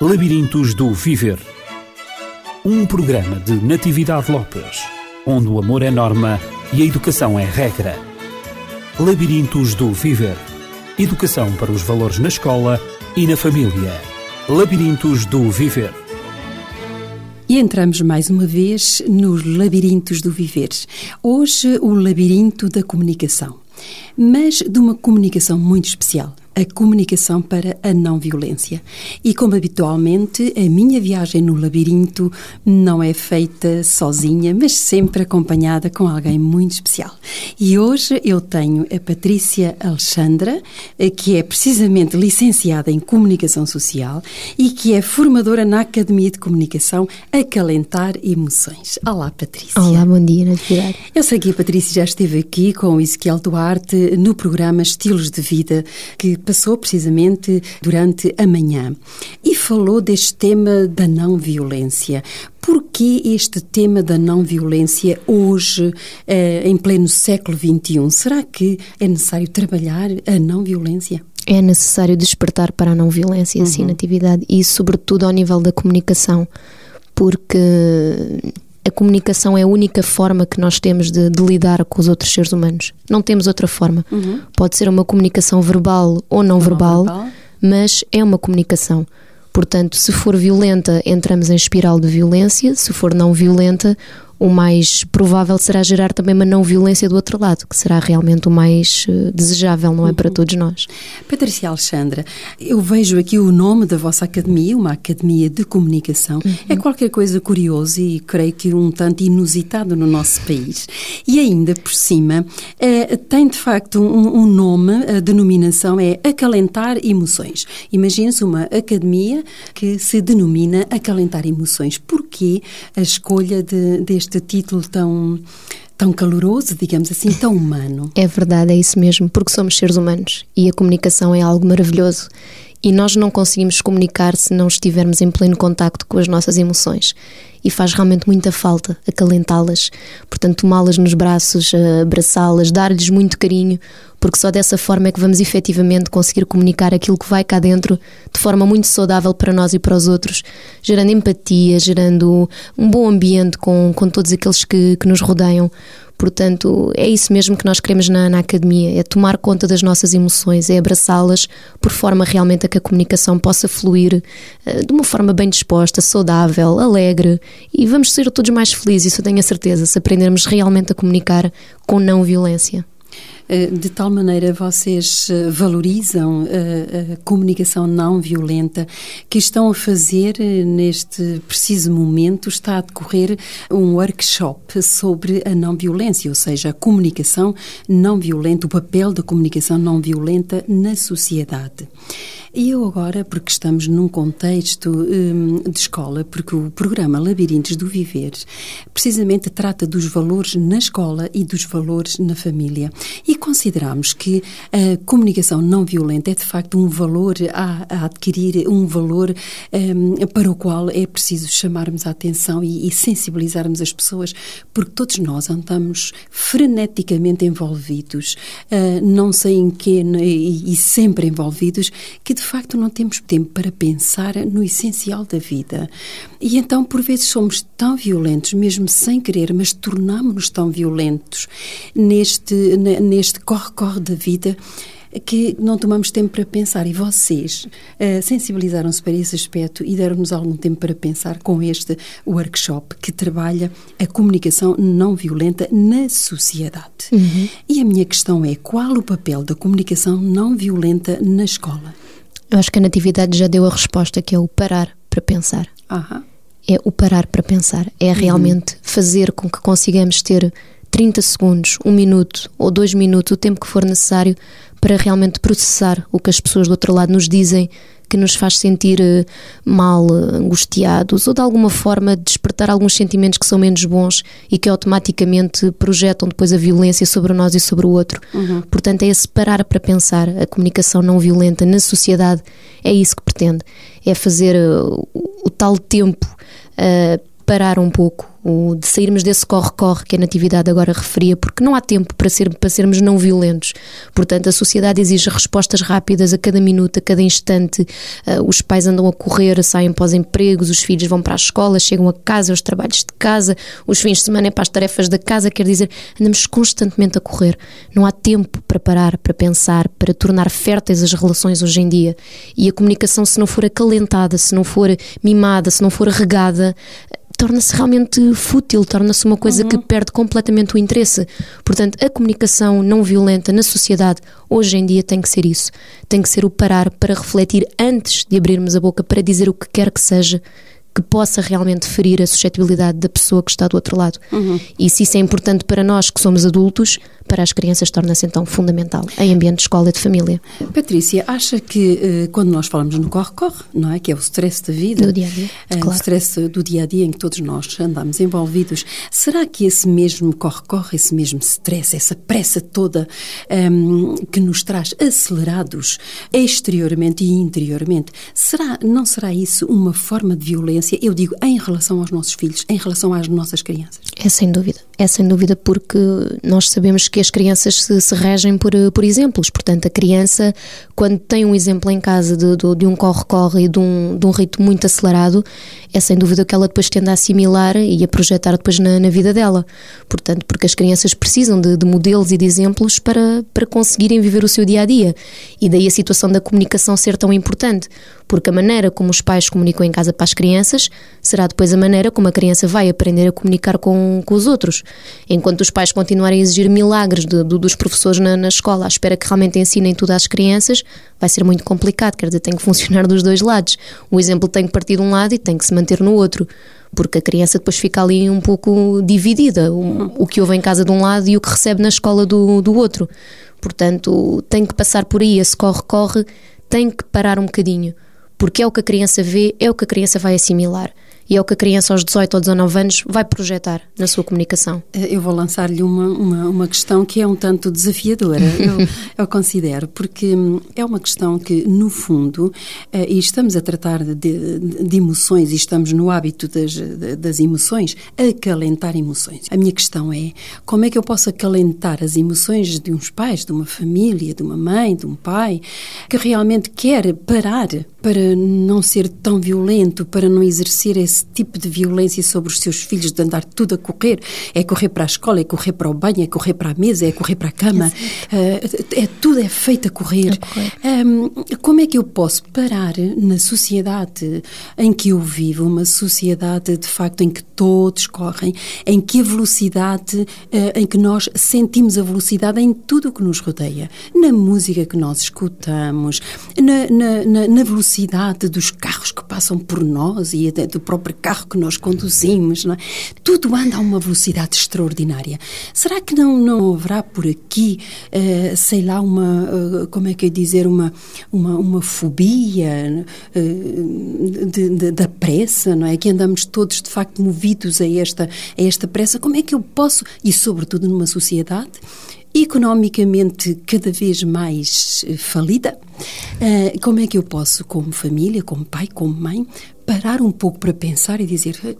Labirintos do Viver. Um programa de Natividade Lopes, onde o amor é norma e a educação é regra. Labirintos do Viver. Educação para os valores na escola e na família. Labirintos do Viver. E entramos mais uma vez nos labirintos do viver. Hoje, o labirinto da comunicação. Mas de uma comunicação muito especial a comunicação para a não violência. E como habitualmente, a minha viagem no labirinto não é feita sozinha, mas sempre acompanhada com alguém muito especial. E hoje eu tenho a Patrícia Alexandra, eh, que é precisamente licenciada em Comunicação Social e que é formadora na Academia de Comunicação Acalentar Emoções. Olá, Patrícia. Olá, bom dia, Natividade. Eu sei que a Patrícia já esteve aqui com o Ezequiel Duarte no programa Estilos de Vida, que passou precisamente durante a manhã e falou deste tema da não violência. Por que este tema da não violência hoje, eh, em pleno século XXI? Será que é necessário trabalhar a não violência? É necessário despertar para a não violência, uhum. sim, natividade, e sobretudo ao nível da comunicação, porque a comunicação é a única forma que nós temos de, de, lidar com os outros seres humanos. Não temos outra forma. Uhum. Pode ser uma comunicação verbal ou não, verbal, não verbal, mas é uma comunicação. Portanto, se for violenta, entramos em espiral de violência, se for não violenta, o mais provável será gerar também uma não violência do outro lado, que será realmente o mais eh, desejável, não é, para todos nós. Patrícia Alexandra, eu vejo aqui o nome da vossa academia, uma academia de comunicação. Uhum. É qualquer coisa curioso e creio que um tanto inusitado no nosso país. E ainda por cima, é, tem de facto um, um, nome, a denominação é Acalentar Emoções. Imagine-se uma academia que se denomina Acalentar Emoções. Porquê a escolha de, deste este título tão tão caloroso, digamos assim, tão humano. É verdade, é isso mesmo, porque somos seres humanos e a comunicação é algo maravilhoso. E nós não conseguimos comunicar se não estivermos em pleno contacto com as nossas emoções. E faz realmente muita falta acalentá-las, portanto, tomá-las nos braços, abraçá-las, dar-lhes muito carinho, porque só dessa forma é que vamos efetivamente conseguir comunicar aquilo que vai cá dentro de forma muito saudável para nós e para os outros, gerando empatia, gerando um bom ambiente com, com todos aqueles que, que nos rodeiam. Portanto, é isso mesmo que nós queremos na, na academia: é tomar conta das nossas emoções, é abraçá-las por forma realmente a que a comunicação possa fluir uh, de uma forma bem disposta, saudável, alegre e vamos ser todos mais felizes, isso eu tenho a certeza, se aprendermos realmente a comunicar com não violência. Eh, de tal maneira vocês eh, valorizam a, a comunicação não violenta que estão a fazer neste preciso momento está a decorrer um workshop sobre a não violência, ou seja, a comunicação não violenta, o papel da comunicação não violenta na sociedade. E eu agora, porque estamos num contexto hum, de escola, porque o programa Labirintos do Viver precisamente trata dos valores na escola e dos valores na família. E consideramos que a comunicação não violenta é de facto um valor a, a adquirir, um valor hum, para o qual é preciso chamarmos a atenção e, e sensibilizarmos as pessoas, porque todos nós andamos freneticamente envolvidos, uh, não sei em que e, e sempre envolvidos, que de de facto não temos tempo para pensar no essencial da vida. E então, por vezes, somos tão violentos, mesmo sem querer, mas tornamos-nos tão violentos neste, neste corre-corre da vida que não tomamos tempo para pensar. E vocês uh, sensibilizaram-se para esse aspecto e deram-nos algum tempo para pensar com este workshop que trabalha a comunicação não violenta na sociedade. Uhum. E a minha questão é: qual o papel da comunicação não violenta na escola? Eu acho que a Natividade já deu a resposta, que é o parar para pensar. É o parar para pensar. É uhum. realmente uhum. fazer com que consigamos ter 30 segundos, um minuto ou dois minutos, o tempo que for necessário, para realmente processar o que as pessoas do outro lado nos dizem que nos faz sentir eh, mal, angustiados ou de alguma forma despertar alguns sentimentos que são menos bons e que automaticamente projetam depois a violência sobre nós e sobre o outro. Uhum. Portanto, é esse parar para pensar a comunicação não violenta na sociedade, é isso que pretende. É fazer uh, o, tal tempo uh, parar um pouco, o de sairmos desse corre-corre que a Natividade agora referia, porque não há tempo para, ser, para sermos não violentos. Portanto, a sociedade exige respostas rápidas a cada minuto, a cada instante. Uh, os pais andam a correr, saem para os empregos, os filhos vão para a escola, chegam a casa, aos trabalhos de casa, os fins de semana é para as tarefas da casa, quer dizer, andamos constantemente a correr. Não há tempo para parar, para pensar, para tornar férteis as relações hoje em dia. E a comunicação, se não for acalentada, se não for mimada, se não for regada, torna-se realmente fútil, torna-se uma coisa uhum. que perde completamente o interesse. Portanto, a comunicação não violenta na sociedade hoje em dia tem que ser isso. Tem que ser o parar para refletir antes de abrirmos a boca para dizer o que quer que seja que possa realmente ferir a suscetibilidade da pessoa que está do outro lado. Uhum. E se isso é importante para nós que somos adultos, para as crianças torna-se então fundamental em ambiente de escola e de família. Patrícia, acha que eh, quando nós falamos no corre-corre, não é? Que é o stress da vida, do dia a dia, é, claro. o stress do dia a dia em que todos nós andamos envolvidos, será que esse mesmo corre-corre, esse mesmo stress, essa pressa toda um, ehm, que nos traz acelerados exteriormente e interiormente, será, não será isso uma forma de violência? Eu digo em relação aos nossos filhos, em relação às nossas crianças. É sem dúvida, é sem dúvida porque nós sabemos que as crianças se, se regem por, por exemplos. Portanto, a criança, quando tem um exemplo em casa de, de, de um corre-corre e de um, de um ritmo muito acelerado, é sem dúvida que ela depois tende a assimilar e a projetar depois na, na vida dela. Portanto, porque as crianças precisam de, de, modelos e de exemplos para, para conseguirem viver o seu dia a dia. E daí a situação da comunicação ser tão importante, porque a maneira como os pais comunicam em casa para as crianças será depois a maneira como a criança vai aprender a comunicar com, com os outros. Enquanto os pais continuarem a exigir milagres de, de, dos professores na, na escola à espera que realmente ensinem tudo às crianças, vai ser muito complicado. Quer dizer, tem que funcionar dos dois lados. O exemplo tem que partir de um lado e tem que se manter no outro porque a criança depois fica ali um pouco dividida, o, o, que ouve em casa de um lado e o que recebe na escola do, do outro. Portanto, tem que passar por aí, esse corre-corre, tem que parar um bocadinho, porque é o que a criança vê, é o que a criança vai assimilar e é o que a criança aos 18 ou 19 anos vai projetar na sua comunicação. Eh, eu vou lançar-lhe uma, uma, uma, questão que é um tanto desafiadora, eu, eu, considero, porque hum, é uma questão que, no fundo, eh, e estamos a tratar de, de, de emoções e estamos no hábito das, das emoções, acalentar emoções. A minha questão é como é que eu posso acalentar as emoções de uns pais, de uma família, de uma mãe, de um pai, que realmente quer parar para não ser tão violento, para não exercer esse tipo de violência sobre os seus filhos, de andar tudo a correr. É correr para a escola, é correr para o banho, é correr para a mesa, é correr para a cama. É, é tudo é feito a correr. Um, como é que eu posso parar na sociedade em que eu vivo, uma sociedade de facto em que todos correm, em que a velocidade, uh, em que nós sentimos a velocidade em tudo o que nos rodeia, na música que nós escutamos, na, na, na, na velocidade dos carros que passam por nós e do próprio carro que nós conduzimos, é? Tudo anda a uma velocidade extraordinária. Será que não, não haverá por aqui, uh, sei lá, uma, uh, como é que dizer, uma, uma, uma fobia uh, de, de, da pressa, não é? Que andamos todos, de facto, movidos a esta, a esta pressa. Como é que eu posso, e sobretudo numa sociedade economicamente cada vez mais falida, como é que eu posso, como família, como pai, como mãe, parar um pouco para pensar e dizer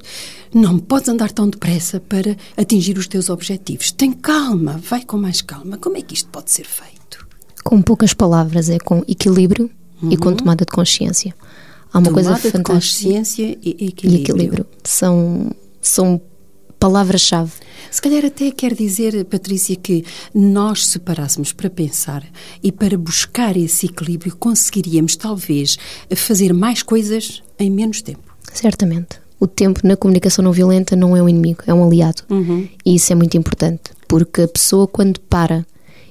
não podes andar tão depressa para atingir os teus objetivos. Tem calma, vai com mais calma. Como é que isto pode ser feito? Com poucas palavras, é com equilíbrio uhum. e com uhum. tomada de consciência. Há uma tomada coisa fantástica. consciência e equilíbrio. E equilíbrio. São, são palavra-chave. Se calhar até quer dizer, Patrícia, que nós se parássemos para pensar e para buscar esse equilíbrio, conseguiríamos talvez fazer mais coisas em menos tempo. Certamente. O tempo na comunicação não violenta não é um inimigo, é um aliado. Uhum. E isso é muito importante, porque a pessoa, quando para,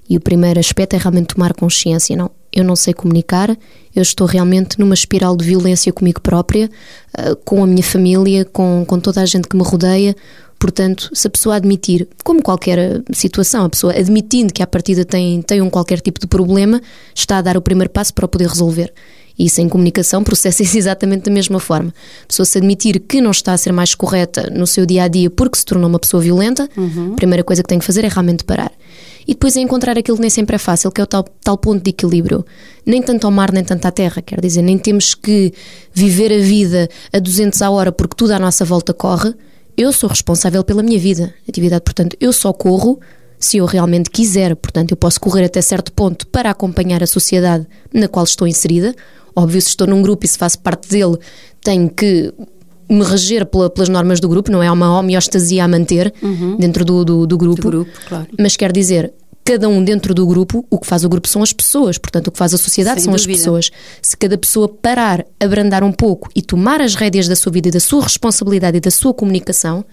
e o primeiro aspecto é realmente tomar consciência, não, eu não sei comunicar, eu estou realmente numa espiral de violência comigo própria, ah, com a minha família, com, com toda a gente que me rodeia, Portanto, se a pessoa admitir, como qualquer situação, a pessoa admitindo que à partida tem, tem um qualquer tipo de problema, está a dar o primeiro passo para o poder resolver. E isso em comunicação processa-se exatamente da mesma forma. A pessoa se admitir que não está a ser mais correta no seu dia a dia porque se tornou uma pessoa violenta, uhum. a primeira coisa que tem que fazer é realmente parar. E depois é encontrar aquilo que nem sempre é fácil, que é o tal, tal ponto de equilíbrio. Nem tanto ao mar, nem tanto à terra, quer dizer, nem temos que viver a vida a 200 a hora porque tudo à nossa volta corre eu sou responsável pela minha vida, atividade, portanto, eu só corro se eu realmente quiser, portanto, eu posso correr até certo ponto para acompanhar a sociedade na qual estou inserida. Óbvio, se estou num grupo e se faço parte dele, tenho que me reger pela, pelas normas do grupo, não é uma homeostasia a manter uhum. dentro do, do, do grupo. Do grupo claro. Mas quer dizer, cada um dentro do grupo, o que faz o grupo são as pessoas, portanto, o que faz a sociedade Sem são dúvida. as pessoas. Se cada pessoa parar, abrandar um pouco e tomar as rédeas da sua vida e da sua responsabilidade e da sua comunicação,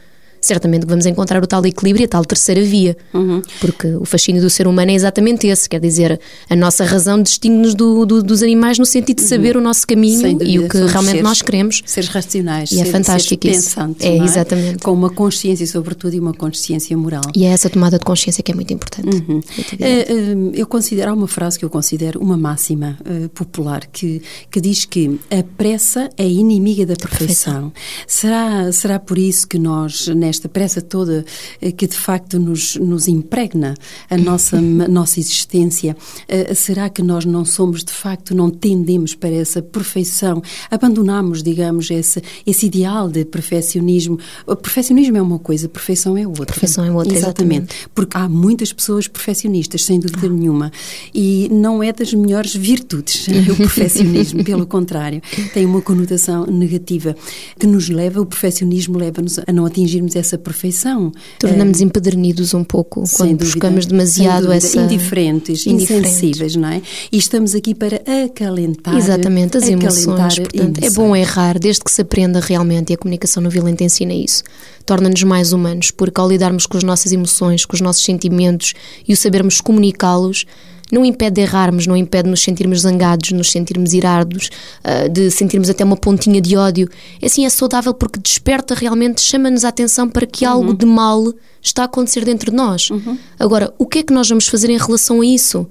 certamente vamos encontrar o tal equilíbrio, a tal terceira via. Uhum. Porque o fascínio do ser humano é exatamente esse, quer dizer, a nossa razão distingue-nos do, do, dos animais no sentido de uhum. saber uhum. o nosso caminho e o que realmente seres, nós queremos. Seres racionais, e é fantástico seres isso. Pensantes, é, é, exatamente. Com uma consciência, sobretudo, e uma consciência moral. E é essa tomada de consciência que é muito importante. Uhum. É, eu considero, há uma frase que eu considero uma máxima uh, popular que, que diz que a pressa é inimiga da perfeição. perfeição. Será, será por isso que nós, nesta pressa toda eh, que de facto nos, nos impregna a nossa, nossa existência, eh, será que nós não somos de facto, não tendemos para essa perfeição, abandonamos, digamos, esse, esse ideal de perfeccionismo? O perfeccionismo é uma coisa, perfeição é outra. Perfeição é outra, exatamente. exatamente. Porque há muitas pessoas perfeccionistas, sem dúvida ah. nenhuma, e não é das melhores virtudes o perfeccionismo, pelo contrário, tem uma conotação negativa que nos leva, o perfeccionismo leva-nos a não atingirmos essa perfeição. Tornamos é, empedernidos um pouco quando dúvida, buscamos demasiado essa. Indiferentes, Indiferente. insensíveis, não é? E estamos aqui para acalentar. Exatamente, as emoções. Portanto, é bom errar desde que se aprenda realmente e a comunicação não violenta ensina isso. Torna-nos mais humanos, porque ao lidarmos com as nossas emoções, com os nossos sentimentos e o sabermos comunicá-los, não impede de errarmos, não impede de nos sentirmos zangados, de nos sentirmos irados, uh, de sentirmos até uma pontinha de ódio. É assim, é saudável porque desperta realmente, chama-nos a atenção para que uhum. algo de mal está a acontecer dentro de nós. Uhum. Agora, o que é que nós vamos fazer em relação a isso?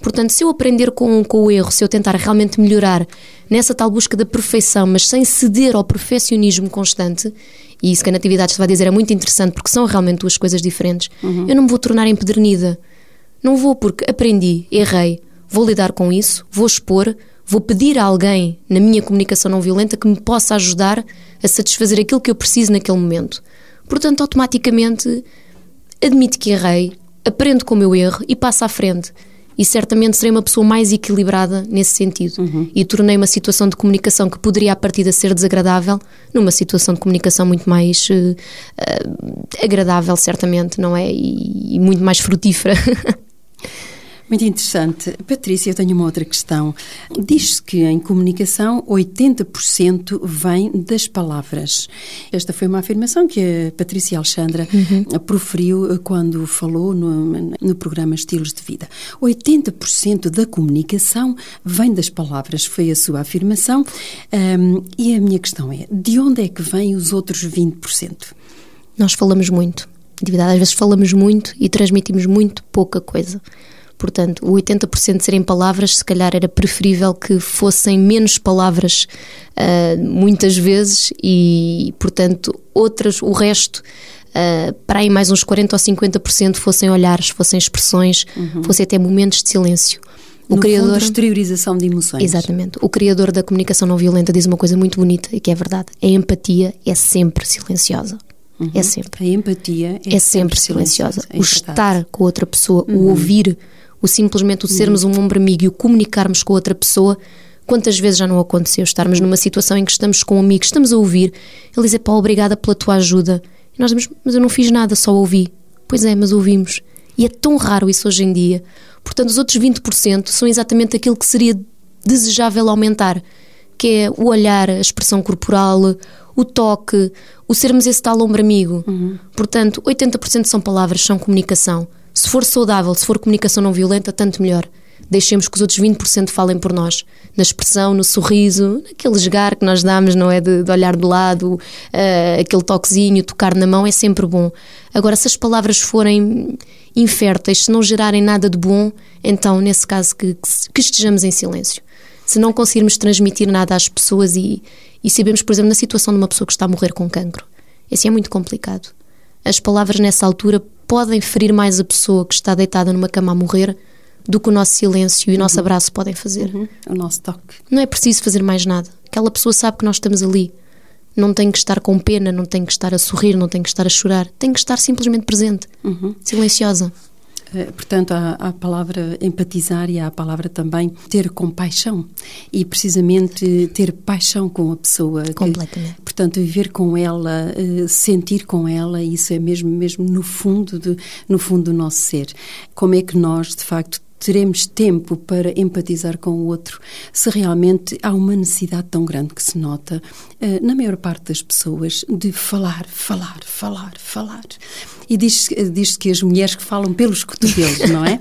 Portanto, se eu aprender com, com o erro, se eu tentar realmente melhorar nessa tal busca da perfeição, mas sem ceder ao perfeccionismo constante, e isso que a Natividade está a dizer é muito interessante porque são realmente duas coisas diferentes, uhum. eu não me vou tornar empedernida. Não vou porque aprendi, errei, vou lidar com isso, vou expor, vou pedir a alguém na minha comunicação não violenta que me possa ajudar a satisfazer aquilo que eu preciso naquele momento. Portanto, automaticamente admito que errei, aprendo com o meu erro e passo à frente. E certamente serei uma pessoa mais equilibrada nesse sentido. Uhum. E tornei uma situação de comunicação que poderia à partida ser desagradável numa situação de comunicação muito mais uh, uh, agradável, certamente, não é? E, e muito mais frutífera. Muito interessante. Patrícia, eu tenho uma outra questão. Diz-se que em comunicação 80% vem das palavras. Esta foi uma afirmação que a Patrícia Alexandra uhum. proferiu quando falou no, no programa Estilos de Vida. 80% da comunicação vem das palavras, foi a sua afirmação. Um, e a minha questão é: de onde é que vêm os outros 20%? Nós falamos muito. Às vezes falamos muito e transmitimos muito pouca coisa. Portanto, o 80% de serem palavras, se calhar era preferível que fossem menos palavras uh, muitas vezes e, portanto, outras, o resto. Uh, para aí mais uns 40 ou 50% fossem olhares, fossem expressões, uhum. fossem até momentos de silêncio. O no criador fundo, exteriorização de emoções. Exatamente. O criador da comunicação não violenta diz uma coisa muito bonita e que é verdade. A empatia é sempre silenciosa. Uhum. É sempre. A empatia é, é sempre, sempre silenciosa. É o estar com outra pessoa, uhum. o ouvir o simplesmente o sermos um ombro amigo e o comunicarmos com outra pessoa, quantas vezes já não aconteceu estarmos numa situação em que estamos com um amigo, estamos a ouvir, ele diz, pá, obrigada pela tua ajuda. E nós dizemos, mas eu não fiz nada, só ouvi. Pois é, mas ouvimos. E é tão raro isso hoje em dia. Portanto, os outros 20% são exatamente aquilo que seria desejável aumentar, que é o olhar, a expressão corporal, o toque, o sermos esse tal ombro amigo. Uhum. Portanto, 80% são palavras, são comunicação. Se for saudável, se for comunicação não violenta, tanto melhor. Deixemos que os outros 20% falem por nós. Na expressão, no sorriso, naquele esgar que nós damos, não é? De, de olhar de lado, uh, aquele toquezinho, tocar na mão, é sempre bom. Agora, se as palavras forem inférteis, se não gerarem nada de bom, então, nesse caso, que, que estejamos em silêncio. Se não conseguirmos transmitir nada às pessoas e, e sabemos, por exemplo, na situação de uma pessoa que está a morrer com cancro, esse é muito complicado. As palavras nessa altura podem ferir mais a pessoa que está deitada numa cama a morrer do que o nosso silêncio e o nosso uhum. abraço podem fazer. Uhum. O nosso toque. Não é preciso fazer mais nada. Aquela pessoa sabe que nós estamos ali. Não tem que estar com pena, não tem que estar a sorrir, não tem que estar a chorar. Tem que estar simplesmente presente, uhum. silenciosa. Eh, portanto, há, há, a palavra empatizar e há a palavra também ter compaixão. E precisamente ter paixão com a pessoa. Completamente. Que, portanto, viver com ela, eh, sentir com ela, isso é mesmo, mesmo no fundo, de, no fundo do nosso ser. Como é que nós, de facto, teremos tempo para empatizar com o outro se realmente há uma necessidade tão grande que se nota uh, na maior parte das pessoas de falar, falar, falar, falar. E diz-se diz que as mulheres que falam pelos cotovelos, não é?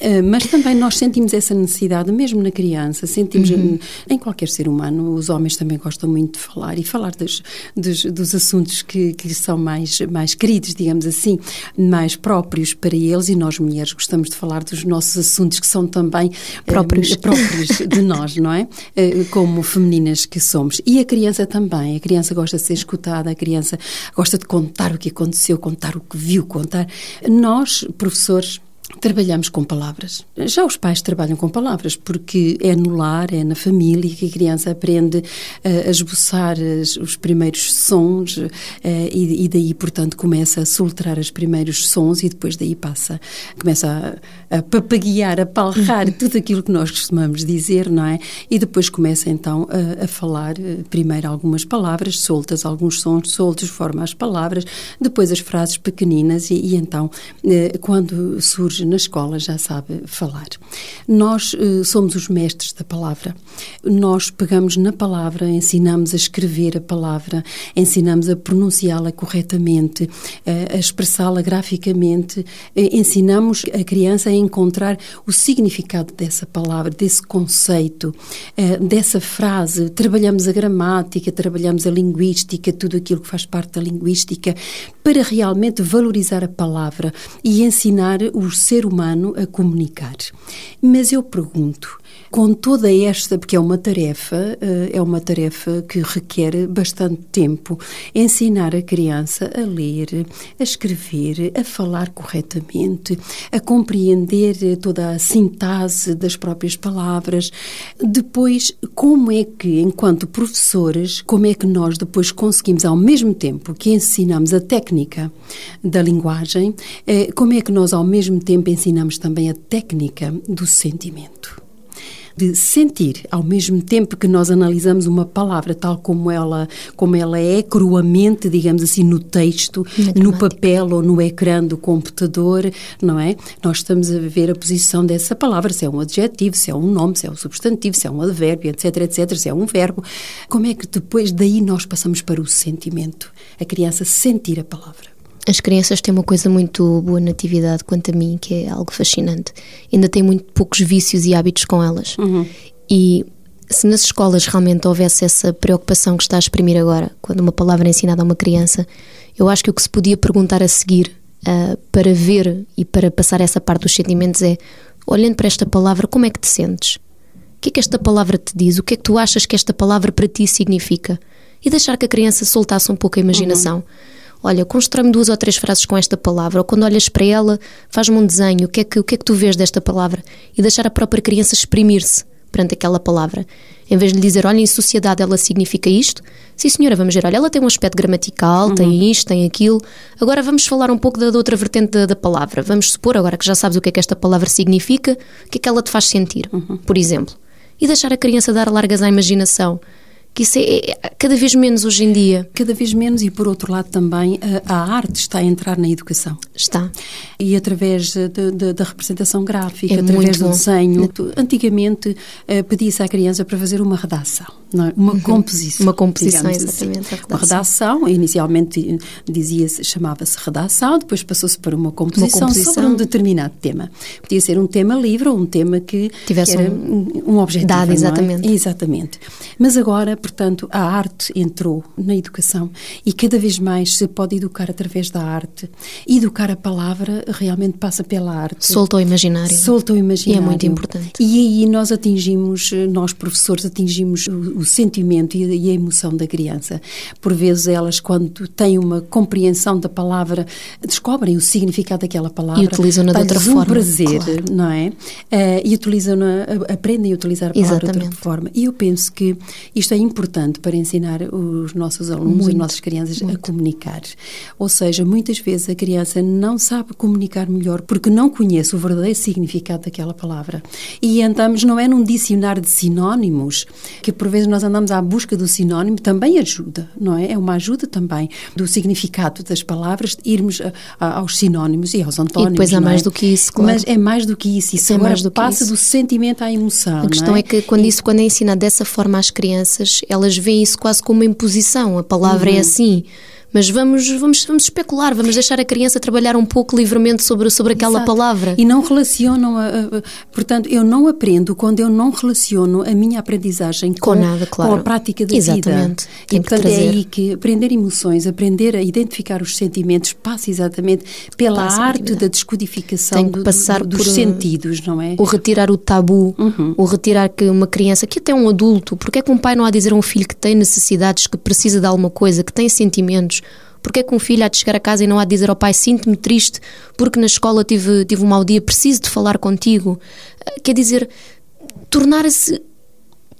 Uh, mas também nós sentimos essa necessidade, mesmo na criança, sentimos uhum. em, em, qualquer ser humano. Os homens também gostam muito de falar e falar dos, dos, dos assuntos que, que são mais, mais queridos, digamos assim, mais próprios para eles, e nós mulheres gostamos de falar dos nossos assuntos que são também próprios, uh, próprios de nós, não é? Uh, como femininas que somos. E a criança também. A criança gosta de ser escutada, a criança gosta de contar o que aconteceu, contar o que viu viu contar. Nós, professores, Trabalhamos com palavras. Já os pais trabalham com palavras, porque é no lar, é na família que a criança aprende uh, a esboçar as, os primeiros sons uh, e, e, daí, portanto, começa a soltrar os primeiros sons e depois daí passa, começa a, a papaguear, a palrar uhum. tudo aquilo que nós costumamos dizer, não é? E depois começa então a, a falar primeiro algumas palavras soltas, alguns sons soltos, forma as palavras, depois as frases pequeninas e, e então, quando surge na escola já sabe falar. Nós uh, somos os mestres da palavra. Nós pegamos na palavra, ensinamos a escrever a palavra, ensinamos a pronunciá-la corretamente, uh, a expressá-la graficamente, uh, ensinamos a criança a encontrar o significado dessa palavra, desse conceito, dessa frase. Trabalhamos a gramática, trabalhamos a linguística, tudo aquilo que faz parte da linguística, para realmente valorizar a palavra e ensinar o ser humano a comunicar. Mas eu pergunto, com toda esta, porque é uma tarefa, eh, é uma tarefa que requer bastante tempo, ensinar a criança a ler, a escrever, a falar corretamente, a compreender toda a sintase das próprias palavras. Depois, como é que, enquanto professores, como é que nós depois conseguimos, ao mesmo tempo que ensinamos a técnica da linguagem, eh, como é que nós, ao mesmo tempo, ensinamos também a técnica do sentimento? De sentir, ao mesmo tempo que nós analisamos uma palavra tal como ela, como ela é, cruamente, digamos assim, no texto, no papel ou no ecrã do computador, não é? Nós estamos a ver a posição dessa palavra, se é um adjetivo, se é um nome, se é um substantivo, se é um advérbio, etc, etc, se é um verbo. Como é que depois daí nós passamos para o sentimento? A criança sentir a palavra. As crianças têm uma coisa muito boa na atividade, quanto a mim, que é algo fascinante. Ainda têm muito poucos vícios e hábitos com elas. Uhum. E se nas escolas realmente houvesse essa preocupação que está a exprimir agora, quando uma palavra é ensinada a uma criança, eu acho que o que se podia perguntar a seguir uh, para ver e para passar essa parte dos sentimentos é: olhando para esta palavra, como é que te sentes? O que é que esta palavra te diz? O que é que tu achas que esta palavra para ti significa? E deixar que a criança soltasse um pouco a imaginação. Uhum olha, constrói-me duas ou três frases com esta palavra, ou quando olhas para ela, faz-me um desenho, o que, é que, o que é que tu vês desta palavra? E deixar a própria criança exprimir-se perante aquela palavra. Em vez de lhe dizer, olha, em sociedade ela significa isto, sim senhora, vamos ver, olha, ela tem um aspecto gramatical, uhum. tem isto, tem aquilo, agora vamos falar um pouco da, da outra vertente da, da, palavra. Vamos supor, agora que já sabes o que é que esta palavra significa, o que é que ela te faz sentir, uhum. por exemplo. E deixar a criança dar largas à imaginação que isso é, é, cada vez menos hoje em dia. Cada vez menos e, por outro lado, também a, a arte está a entrar na educação. Está. E através da representação gráfica, é através do desenho. Antigamente uh, pedia-se à criança para fazer uma redação, é? uma uhum. composição. Uma composição, assim. exatamente. Assim. Redação. Uma redação, inicialmente dizia-se, chamava-se redação, depois passou-se para uma composição, uma composição, sobre um determinado tema. Podia ser um tema livre ou um tema que tivesse um, um objetivo. Dado, exatamente. É? Exatamente. Mas agora, portanto, a arte entrou na educação e cada vez mais se pode educar através da arte. Educar a palavra realmente passa pela arte. Solta o imaginário. Solta o imaginário. E é muito importante. E aí nós atingimos, nós professores, atingimos o, o sentimento e a, e a, emoção da criança. Por vezes elas, quando têm uma compreensão da palavra, descobrem o significado daquela palavra. E utilizam-na de outra um forma. prazer, claro. não é? Uh, e utilizam aprendem a utilizar a palavra Exatamente. de outra forma. E eu penso que isto é importante importante para ensinar os nossos alunos, muito, as nossas crianças muito. a comunicar. Ou seja, muitas vezes a criança não sabe comunicar melhor porque não conhece o verdadeiro significado daquela palavra. E andamos, não é num dicionário de sinónimos, que por vezes nós andamos à busca do sinónimo, também ajuda, não é? É uma ajuda também do significado das palavras, irmos a, a, aos sinónimos e aos antónimos. E depois há mais é? do que isso, claro. Mas é mais do que isso. Isso é mais do que passa isso. do sentimento à emoção. A questão é? é? que quando e... isso quando é ensinado dessa forma às crianças, elas veem isso quase como uma imposição. A palavra é uhum. é assim mas vamos, vamos, vamos especular, vamos deixar a criança trabalhar um pouco livremente sobre, sobre aquela Exato. palavra. E não relacionam, a, a, portanto, eu não aprendo quando eu não relaciono a minha aprendizagem com, com, nada, claro. com a prática da exatamente. vida. Tem e, portanto, é aí que aprender emoções, aprender a identificar os sentimentos passa exatamente pela passa arte da descodificação Tem que passar do, do, dos por, sentidos, não é? O retirar o tabu, uhum. o retirar que uma criança, que até um adulto, porque é que um pai não há a dizer a um filho que tem necessidades, que precisa de alguma coisa, que tem sentimentos, porque é que um filho há de chegar a casa e não há de dizer ao pai sinto-me triste porque na escola tive, tive um mau dia, preciso de falar contigo? Eh, quer dizer, tornar-se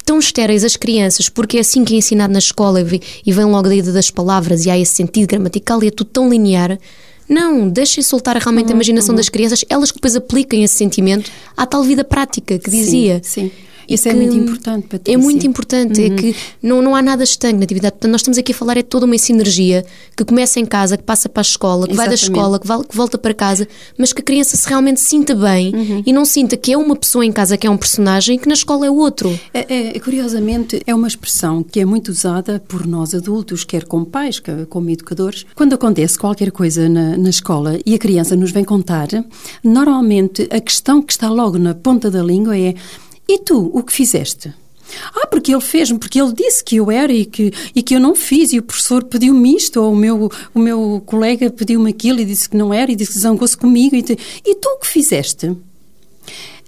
tão estéreis as crianças, porque é assim que é ensinado na escola e vem logo da ida das palavras e há esse sentido gramatical e é tudo tão linear. Não, deixem soltar realmente uhum, a imaginação uhum. das crianças, elas que depois apliquem esse sentimento à tal vida prática que dizia. Sim, sim. Isso é muito importante, Patrícia. É muito importante, é uhum. é que não, não há nada estanque na atividade. Portanto, nós estamos aqui a falar é toda uma sinergia que começa em casa, que passa para a escola, que Exatamente. vai da escola, que, vai, que, volta para casa, mas que a criança se realmente sinta bem uhum. e não sinta que é uma pessoa em casa que é um personagem e que na escola é outro. É, é, curiosamente, é uma expressão que é muito usada por nós adultos, quer como pais, quer como educadores. Quando acontece qualquer coisa na, na escola e a criança nos vem contar, normalmente a questão que está logo na ponta da língua é e tu, o que fizeste? Ah, porque ele fez-me, porque ele disse que eu era e que, e que eu não fiz, e o professor pediu-me isto, ou o meu, o meu colega pediu-me aquilo e disse que não era, e disse que zangou-se comigo. E, te, e tu o que fizeste?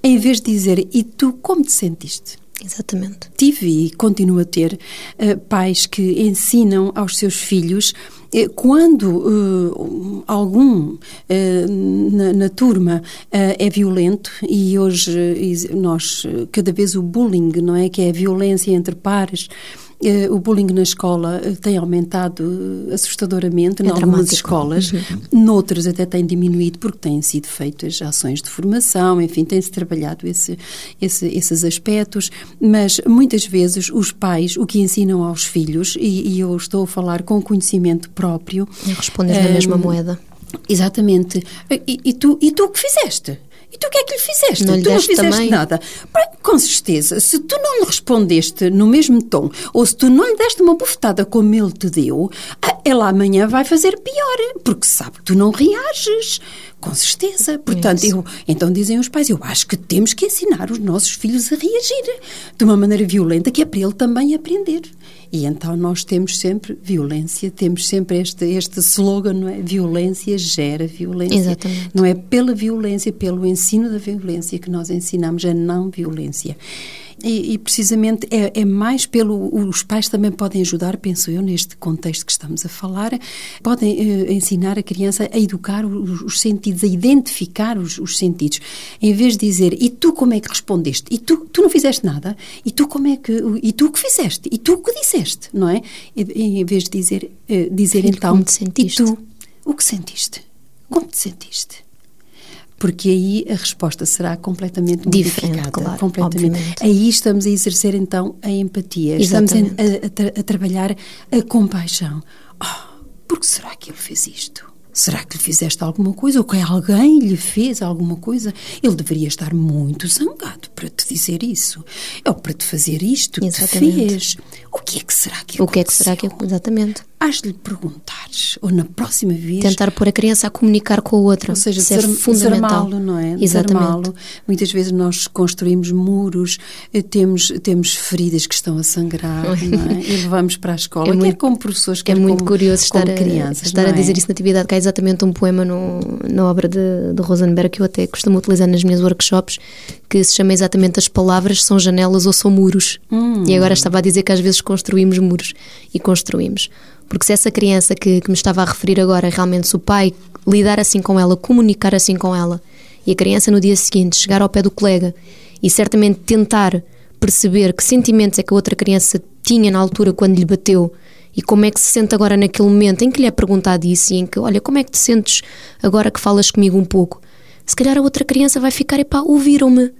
Em vez de dizer, e tu como te sentiste? Exatamente. Tive e continuo a ter uh, pais que ensinam aos seus filhos quando uh, algum uh, na, na, turma uh, é violento e hoje nós cada vez o bullying não é que é a violência entre pares eh, o bullying na escola eh, tem aumentado eh, assustadoramente é em algumas escolas, uhum. noutras até tem diminuído porque têm sido feitas ações de formação, enfim, tem-se trabalhado esse, esse, esses aspectos, mas muitas vezes os pais o que ensinam aos filhos, e, e eu estou a falar com conhecimento próprio... É responder na mesma moeda. Exatamente. E, e, tu, e tu o que fizeste? E tu o que é que lhe fizeste? Não lhe tu não fizeste também? nada. Com certeza, se tu não lhe respondeste no mesmo tom, ou se tu não lhe deste uma bufetada como ele te deu, ela amanhã vai fazer pior, porque sabe que tu não reages. Com certeza. Portanto, eu, então dizem os pais, eu acho que temos que ensinar os nossos filhos a reagir de uma maneira violenta, que é para ele também aprender. E então nós temos sempre violência, temos sempre este, este slogan, não é? Violência gera violência. Exatamente. Não é pela violência, pelo ensino da violência que nós ensinamos a não violência. E, e, precisamente é, é, mais pelo. Os pais também podem ajudar, penso eu, neste contexto que estamos a falar, podem eh, ensinar a criança a educar os, os sentidos, a identificar os, os, sentidos. Em vez de dizer, e tu como é que respondeste? E tu, tu não fizeste nada? E tu como é que. E tu o que fizeste? E tu o que disseste? Não é? Em vez de dizer, eh, dizer Filho, então. E tu o que sentiste? Como te sentiste? Porque aí a resposta será completamente Diferente, modificada. Claro, completamente. Obviamente. Aí estamos a exercer então a empatia, Exatamente. estamos a, a, tra a, trabalhar a compaixão. Oh, por que será que ele fez isto? Será que lhe fizeste alguma coisa? Ou que alguém lhe fez alguma coisa? Ele deveria estar muito zangado para te dizer isso. Ou para te fazer isto que te fez. O que é que será que aconteceu? O que é que será que Exatamente hás de lhe perguntares, ou na próxima vez... Tentar pôr a criança a comunicar com a outra, ou seja, Isso é fundamental. desarmá-lo, não é? Exatamente. Muitas vezes nós construímos muros, eh, temos, temos feridas que estão a sangrar, não é? E levamos para a escola, é muito, como professores, quer É muito como, curioso estar, como crianças, a, estar a é? dizer isso na atividade, que há exatamente um poema no, na obra de, de Rosenberg que eu até costumo utilizar nas minhas workshops, que se chama exatamente As Palavras são janelas ou são muros. Hum. E agora estava a dizer que às vezes construímos muros, e construímos. Porque se essa criança que, que me estava a referir agora, realmente, se o pai lidar assim com ela, comunicar assim com ela, e a criança no dia seguinte chegar ao pé do colega e certamente tentar perceber que sentimentos é que a outra criança tinha na altura quando lhe bateu e como é que se sente agora naquele momento em que lhe é perguntado isso e em que, olha, como é que te sentes agora que falas comigo um pouco? Se calhar a outra criança vai ficar, epá, ouviram-me.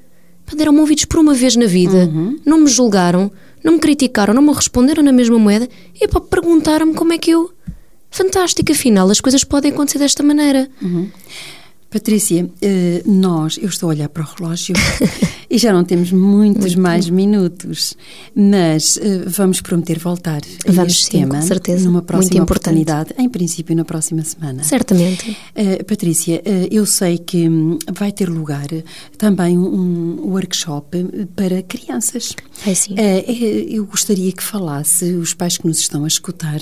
Deram-me ouvidos por uma vez na vida, uhum. não me julgaram, não me criticaram, não me responderam na mesma moeda, e epá, perguntaram-me como é que eu. Fantástico, afinal, as coisas podem acontecer desta maneira. Uhum. Patrícia, eh, nós, eu estou a olhar para o relógio e já não temos muitos Muito mais bom. minutos, mas eh, vamos prometer voltar a vamos, este sim, tema com certeza. numa próxima oportunidade, em princípio na próxima semana. Certamente. Uh, Patrícia, uh, eu sei que um, vai ter lugar também um workshop para crianças. É sim. Uh, eu gostaria que falasse, os pais que nos estão a escutar,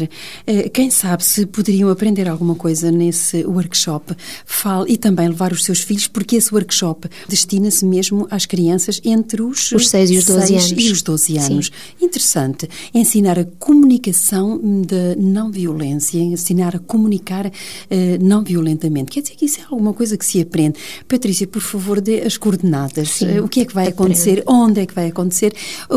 quem sabe se poderiam aprender alguma coisa nesse workshop, fale, e também também levar os seus filhos, porque esse workshop destina-se mesmo às crianças entre os, os 6 e os 12 anos. E os 12 anos. Sim. Interessante. Ensinar a comunicação de não violência, ensinar a comunicar uh, não violentamente. Quer dizer que isso é alguma coisa que se aprende. Patrícia, por favor, dê as coordenadas. Uh, o que é que vai acontecer? Onde é que vai acontecer?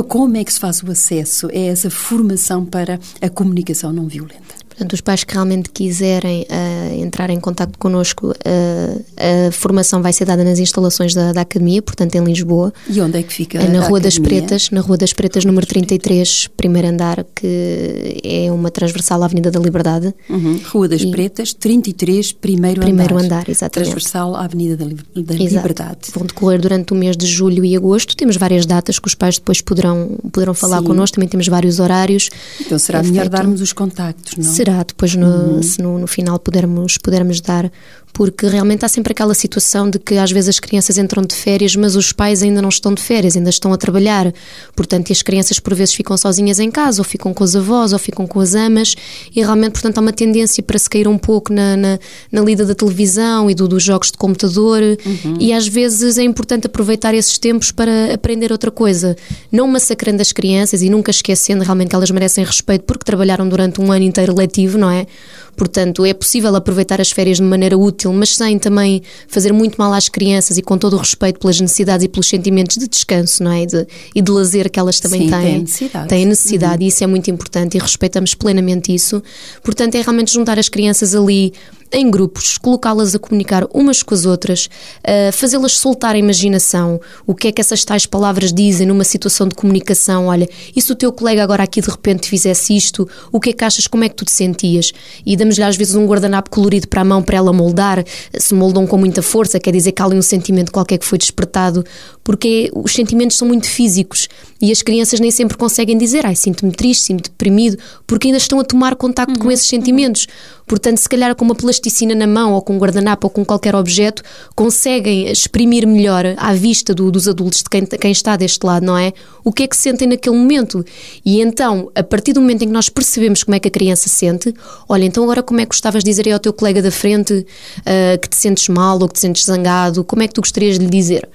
Como é que se faz o acesso a essa formação para a comunicação não violenta? Portanto, os pais que realmente quiserem uh, entrar em contato connosco, uh, a formação vai ser dada nas instalações da, da, Academia, portanto, em Lisboa. E onde é que fica? Uh, na Rua das Pretas, na Rua das Pretas, número 33, primeiro andar, que é uma transversal à Avenida da Liberdade. Uhum. Rua das e Pretas, 33, primeiro, primeiro andar. andar exatamente. Transversal à Avenida da, da Liberdade. Vão decorrer durante o mês de julho e agosto. Temos várias datas que os pais depois poderão, poderão falar Sim. connosco, também temos vários horários. Então será é melhor feito... darmos os contactos, não? Será, depois no, uhum. se no, no, final pudermos, pudermos dar porque realmente há sempre aquela situação de que às vezes as crianças entram de férias, mas os pais ainda não estão de férias, ainda estão a trabalhar. Portanto, as crianças por vezes ficam sozinhas em casa, ou ficam com os avós, ou ficam com as amas, e realmente, portanto, há uma tendência para se cair um pouco na, na, na lida da televisão e do, dos jogos de computador, uhum. e às vezes é importante aproveitar esses tempos para aprender outra coisa. Não massacrando as crianças e nunca esquecendo realmente que elas merecem respeito porque trabalharam durante um ano inteiro letivo, não é? Portanto, é possível aproveitar as férias de maneira útil, mas sem também fazer muito mal às crianças e com todo o respeito pelas necessidades e pelos sentimentos de descanso não é? e, de, e de lazer que elas também Sim, têm. Têm necessidade. Têm necessidade uhum. e isso é muito importante e respeitamos plenamente isso. Portanto, é realmente juntar as crianças ali em grupos, colocá-las a comunicar umas com as outras, uh, fazê-las soltar a imaginação, o que é que essas tais palavras dizem numa situação de comunicação. Olha, e se o teu colega agora aqui de repente fizesse isto, o que é que achas, como é que tu te sentias? E damos-lhe às vezes um guardanapo colorido para a mão para ela moldar, se moldam com muita força, quer dizer que há ali um sentimento qualquer que foi despertado, porque os sentimentos são muito físicos e as crianças nem sempre conseguem dizer, ai, sinto-me triste, sinto-me deprimido, porque ainda estão a tomar contacto uhum. com esses sentimentos. Portanto, se calhar com uma plasticina na mão ou com um guardanapo ou com qualquer objeto, conseguem exprimir melhor à vista do, dos adultos, de quem, quem está deste lado, não é? O que é que sentem naquele momento. E então, a partir do momento em que nós percebemos como é que a criança sente, olha, então agora como é que gostavas de dizer ao teu colega da frente uh, que te sentes mal ou que te sentes zangado? Como é que tu gostarias de lhe dizer?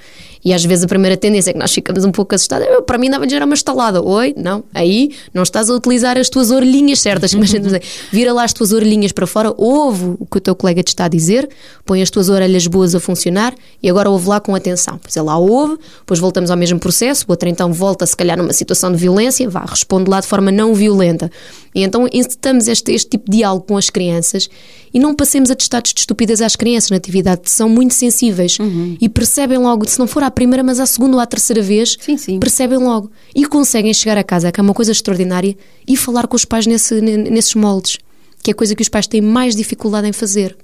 E às vezes a primeira tendência é que nós ficamos um pouco assustados. Eu, para mim, dava-lhe uma estalada. Oi, não, aí não estás a utilizar as tuas orelhinhas certas. Vira lá as tuas orelhinhas para fora, ouve o que o teu colega te está a dizer, põe as tuas orelhas boas a funcionar e agora ouve lá com atenção. Pois lá ouve, depois voltamos ao mesmo processo, o outro então volta, se calhar, numa situação de violência, vá, responde lá de forma não violenta. E então incitamos este, este tipo de diálogo com as crianças e não passemos a testados de estupidez às crianças na atividade, são muito sensíveis uhum. e percebem logo, se não for à primeira, mas à segunda ou à terceira vez, sim, sim. percebem logo e conseguem chegar a casa, que é uma coisa extraordinária, e falar com os pais nesse, nesses moldes que é coisa que os pais têm mais dificuldade em fazer.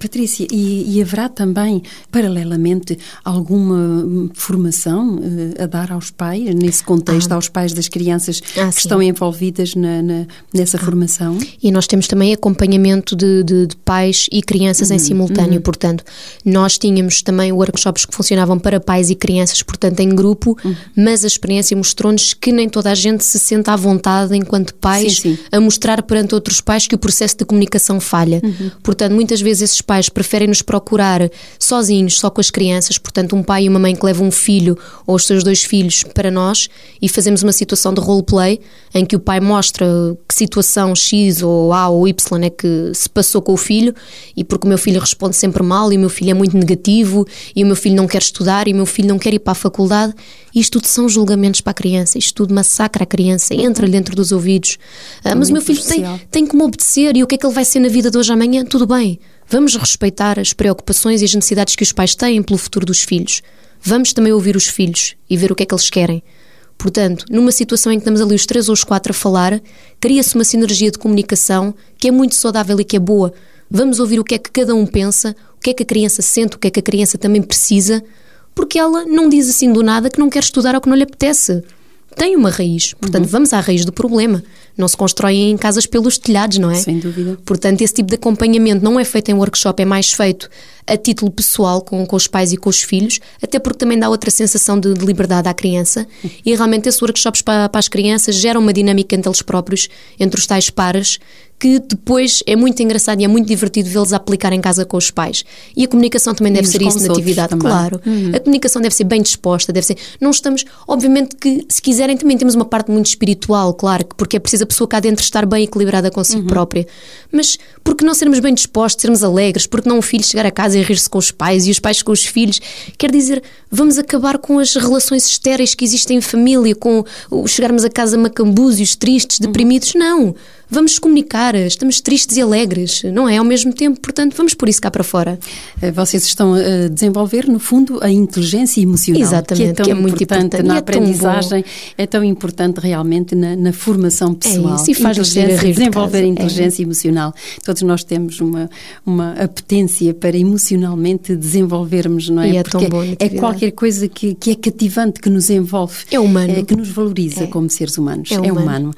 Patrícia, e, e haverá também, paralelamente, alguma formação uh, a dar aos pais, nesse contexto, ah. aos pais das crianças ah, que sim. estão envolvidas na, na nessa ah. formação? E nós temos também acompanhamento de, de, de pais e crianças uhum, em simultâneo, uhum. portanto, nós tínhamos também workshops que funcionavam para pais e crianças, portanto, em grupo, uhum. mas a experiência mostrou-nos que nem toda a gente se sente à vontade, enquanto pais, sim, sim. a mostrar perante outros pais que o processo processo de comunicação falha. Uhum. Portanto, muitas vezes esses pais preferem nos procurar sozinhos, só com as crianças. Portanto, um pai e uma mãe que levam um filho ou os seus dois filhos para nós e fazemos uma situação de roleplay em que o pai mostra que situação X ou A ou Y é que se passou com o filho e porque o meu filho responde sempre mal e o meu filho é muito negativo e o meu filho não quer estudar e o meu filho não quer ir para a faculdade. Isto tudo são julgamentos para a criança, isto tudo massacra a criança, entra dentro dos ouvidos. Ah, mas o meu filho tem, tem que me obedecer e o que é que ele vai ser na vida de hoje amanhã? Tudo bem. Vamos respeitar as preocupações e as necessidades que os pais têm pelo futuro dos filhos. Vamos também ouvir os filhos e ver o que é que eles querem. Portanto, numa situação em que estamos ali os três ou os quatro a falar, cria-se uma sinergia de comunicação que é muito saudável e que é boa. Vamos ouvir o que é que cada um pensa, o que é que a criança sente, o que é que a criança também precisa, porque ela não diz assim do nada que não quer estudar ou que não lhe apetece. Tem uma raiz. Portanto, uhum. vamos à raiz do problema. Não se constroem em casas pelos telhados, não é? Sem dúvida. Portanto, esse tipo de acompanhamento não é feito em workshop, é mais feito a título pessoal com, com os pais e com os filhos, até porque também dá outra sensação de, de liberdade à criança. E realmente esses workshops para, para as crianças geram uma dinâmica entre eles próprios, entre os tais pares, que depois é muito engraçado e é muito divertido vê-los aplicar em casa com os pais. E a comunicação também deve ser isso na atividade, claro. Uhum. A comunicação deve ser bem disposta, deve ser. Não estamos, obviamente que se quiserem também temos uma parte muito espiritual, claro, porque é preciso a pessoa cá dentro estar bem equilibrada consigo uhum. própria. Mas porque não sermos bem dispostos, sermos alegres, porque não o filho chegar a casa e rir-se com os pais e os pais com os filhos, quer dizer, vamos acabar com as relações estéreis que existem em família, com chegarmos a casa macambúzios, tristes, deprimidos. Não vamos comunicar, estamos tristes e alegres, não é? Ao mesmo tempo, portanto, vamos por isso cá para fora. Eh, vocês estão a desenvolver, no fundo, a inteligência emocional. Exatamente, que é, tão que é muito importante, na é aprendizagem, é tão importante realmente na, na formação pessoal. É isso, e faz desenvolver a inteligência é. emocional. Todos nós temos uma, uma apetência para emocionalmente desenvolvermos, não é? E é Porque tão bom, é qualquer coisa que, que é cativante, que nos envolve. É humano. É, que nos valoriza é. como seres humanos. É, é humano. humano.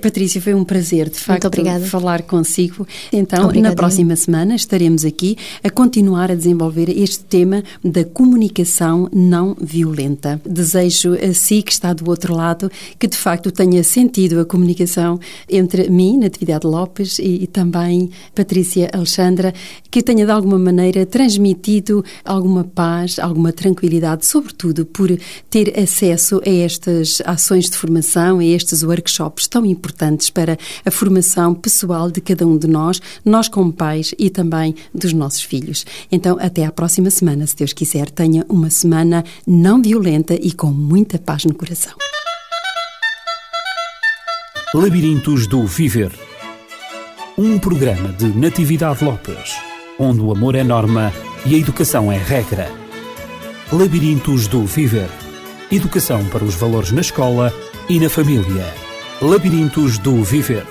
Patrícia, foi um prazer de facto, falar consigo. Então, Obrigada. na próxima semana estaremos aqui a continuar a desenvolver este tema da comunicação não violenta. Desejo a si que está do outro lado que de facto tenha sentido a comunicação entre mim, Natividade Lopes, e, e também Patrícia Alexandra, que tenha de alguma maneira transmitido alguma paz, alguma tranquilidade, sobretudo por ter acesso a estas ações de formação, a estes workshops tão importantes para a formação pessoal de cada um de nós, nós como pais e também dos nossos filhos. Então, até à próxima semana, se Deus quiser, tenha uma semana não violenta e com muita paz no coração. Labirintos do Viver. Um programa de Natividade Lopes, onde o amor é norma e a educação é regra. Labirintos do Viver. Educação para os valores na escola e na família. Labirintos do Viver